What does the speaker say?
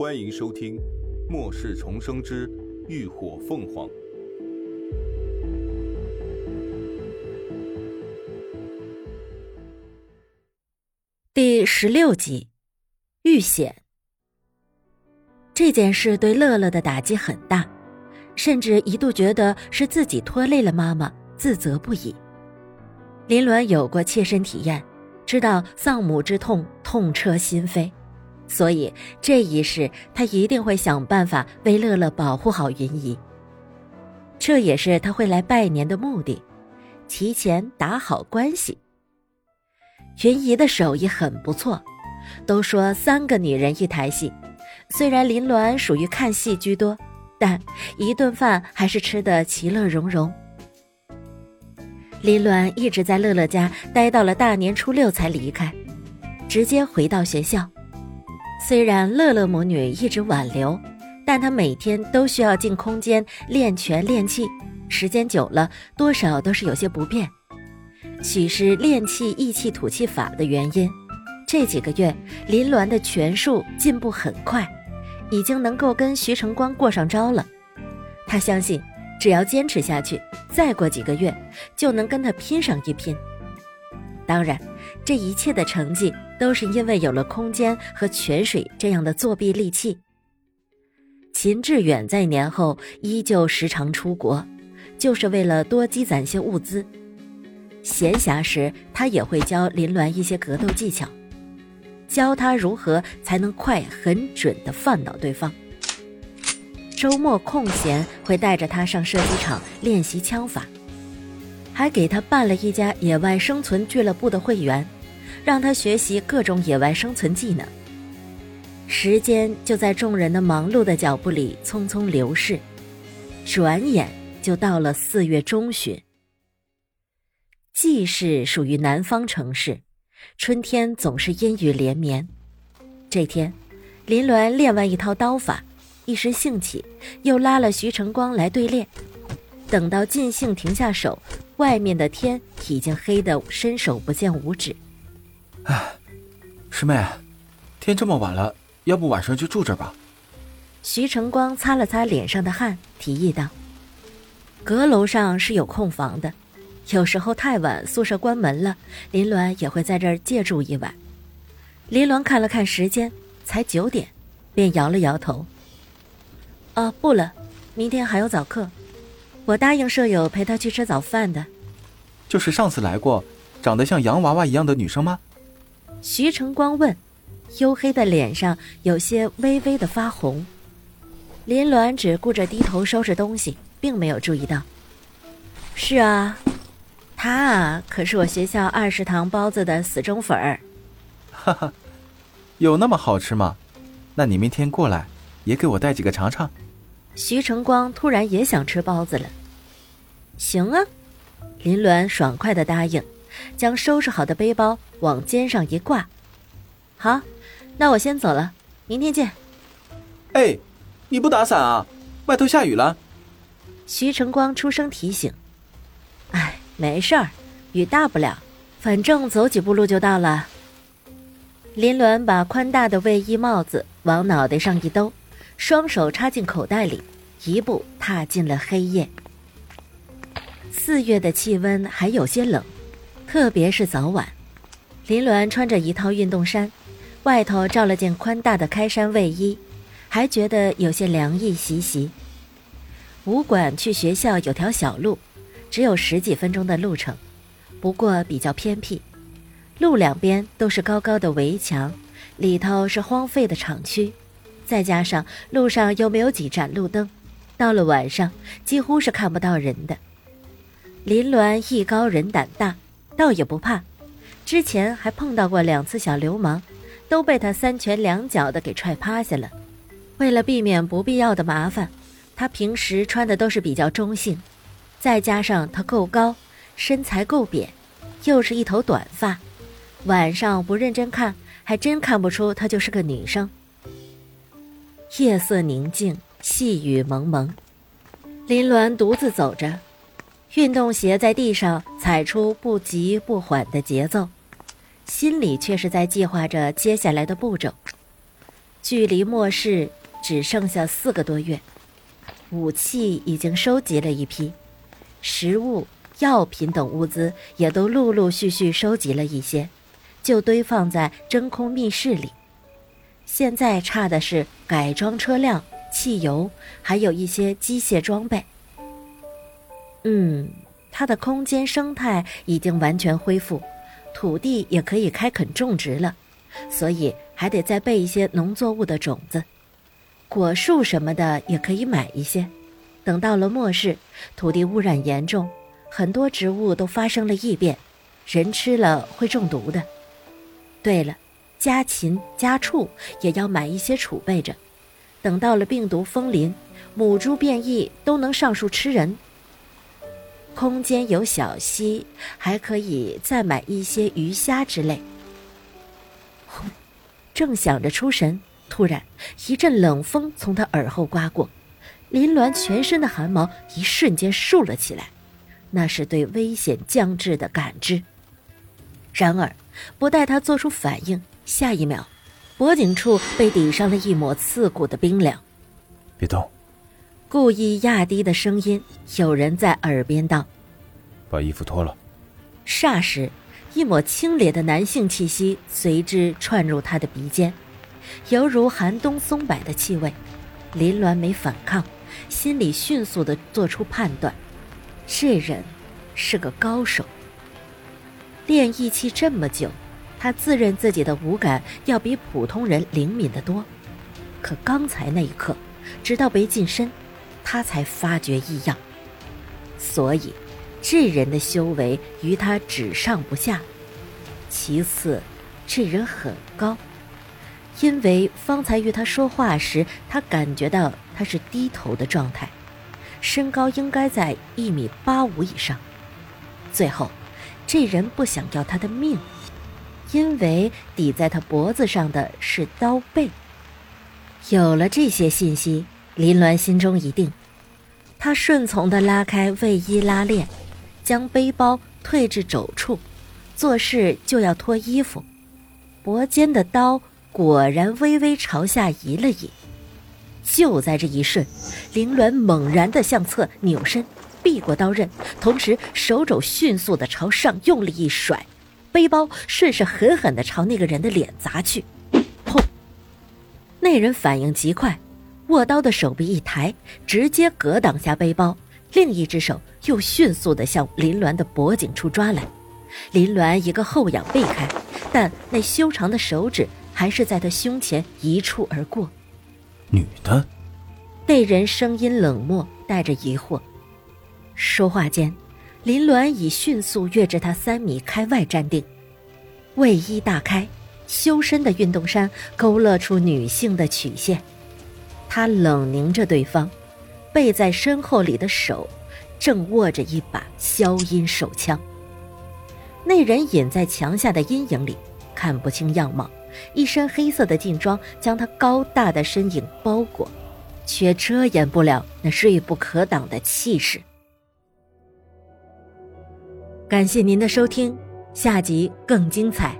欢迎收听《末世重生之浴火凤凰》第十六集，遇险。这件事对乐乐的打击很大，甚至一度觉得是自己拖累了妈妈，自责不已。林鸾有过切身体验，知道丧母之痛，痛彻心扉。所以这一世，他一定会想办法为乐乐保护好云姨。这也是他会来拜年的目的，提前打好关系。云姨的手艺很不错，都说三个女人一台戏。虽然林鸾属于看戏居多，但一顿饭还是吃得其乐融融。林鸾一直在乐乐家待到了大年初六才离开，直接回到学校。虽然乐乐母女一直挽留，但她每天都需要进空间练拳练气，时间久了多少都是有些不便。许是练气意气吐气法的原因，这几个月林鸾的拳术进步很快，已经能够跟徐成光过上招了。他相信，只要坚持下去，再过几个月就能跟他拼上一拼。当然，这一切的成绩都是因为有了空间和泉水这样的作弊利器。秦志远在年后依旧时常出国，就是为了多积攒些物资。闲暇时，他也会教林鸾一些格斗技巧，教他如何才能快、很准地放倒对方。周末空闲，会带着他上射击场练习枪法。还给他办了一家野外生存俱乐部的会员，让他学习各种野外生存技能。时间就在众人的忙碌的脚步里匆匆流逝，转眼就到了四月中旬。季氏属于南方城市，春天总是阴雨连绵。这天，林鸾练完一套刀法，一时兴起，又拉了徐成光来对练。等到尽兴停下手。外面的天已经黑得伸手不见五指。哎，师妹，天这么晚了，要不晚上就住这儿吧？徐晨光擦了擦脸上的汗，提议道：“阁楼上是有空房的，有时候太晚宿舍关门了，林鸾也会在这儿借住一晚。”林鸾看了看时间，才九点，便摇了摇头：“哦，不了，明天还有早课。”我答应舍友陪他去吃早饭的，就是上次来过，长得像洋娃娃一样的女生吗？徐成光问，黝黑的脸上有些微微的发红。林鸾只顾着低头收拾东西，并没有注意到。是啊，他啊，可是我学校二食堂包子的死忠粉儿。哈哈，有那么好吃吗？那你明天过来，也给我带几个尝尝。徐成光突然也想吃包子了。行啊，林鸾爽快的答应，将收拾好的背包往肩上一挂。好，那我先走了，明天见。哎，你不打伞啊？外头下雨了。徐成光出声提醒。哎，没事儿，雨大不了，反正走几步路就到了。林鸾把宽大的卫衣帽子往脑袋上一兜，双手插进口袋里，一步踏进了黑夜。四月的气温还有些冷，特别是早晚。林鸾穿着一套运动衫，外头罩了件宽大的开衫卫衣，还觉得有些凉意习习。武馆去学校有条小路，只有十几分钟的路程，不过比较偏僻。路两边都是高高的围墙，里头是荒废的厂区，再加上路上又没有几盏路灯，到了晚上几乎是看不到人的。林鸾艺高人胆大，倒也不怕。之前还碰到过两次小流氓，都被他三拳两脚的给踹趴下了。为了避免不必要的麻烦，他平时穿的都是比较中性。再加上他够高，身材够扁，又是一头短发，晚上不认真看，还真看不出她就是个女生。夜色宁静，细雨蒙蒙，林鸾独自走着。运动鞋在地上踩出不急不缓的节奏，心里却是在计划着接下来的步骤。距离末世只剩下四个多月，武器已经收集了一批，食物、药品等物资也都陆陆续续收集了一些，就堆放在真空密室里。现在差的是改装车辆、汽油，还有一些机械装备。嗯，它的空间生态已经完全恢复，土地也可以开垦种植了，所以。还得再备一些农作物的种子，果树什么的也可以买一些。等到了末世，土地污染严重，很多植物都发生了异变，人吃了会中毒的。对了，家禽家畜也要买一些储备着，等到了病毒风临，母猪变异都能上树吃人。空间有小溪，还可以再买一些鱼虾之类。正想着出神，突然一阵冷风从他耳后刮过，林鸾全身的汗毛一瞬间竖了起来，那是对危险将至的感知。然而，不待他做出反应，下一秒，脖颈处被抵上了一抹刺骨的冰凉。别动！故意压低的声音，有人在耳边道：“把衣服脱了。”霎时。一抹清冽的男性气息随之窜入他的鼻尖，犹如寒冬松柏的气味。林鸾没反抗，心里迅速的做出判断：这人是个高手。练意气这么久，他自认自己的五感要比普通人灵敏得多。可刚才那一刻，直到被近身，他才发觉异样。所以。这人的修为与他只上不下，其次，这人很高，因为方才与他说话时，他感觉到他是低头的状态，身高应该在一米八五以上。最后，这人不想要他的命，因为抵在他脖子上的是刀背。有了这些信息，林鸾心中一定，他顺从地拉开卫衣拉链。将背包退至肘处，做事就要脱衣服。脖间的刀果然微微朝下移了移。就在这一瞬，林鸾猛然的向侧扭身，避过刀刃，同时手肘迅速的朝上用力一甩，背包顺势狠狠的朝那个人的脸砸去。砰！那人反应极快，握刀的手臂一抬，直接格挡下背包。另一只手又迅速地向林鸾的脖颈处抓来，林鸾一个后仰避开，但那修长的手指还是在他胸前一触而过。女的，那人声音冷漠，带着疑惑。说话间，林鸾已迅速跃至他三米开外站定，卫衣大开，修身的运动衫勾勒出女性的曲线。他冷凝着对方。背在身后里的手，正握着一把消音手枪。那人隐在墙下的阴影里，看不清样貌，一身黑色的劲装将他高大的身影包裹，却遮掩不了那锐不可挡的气势。感谢您的收听，下集更精彩。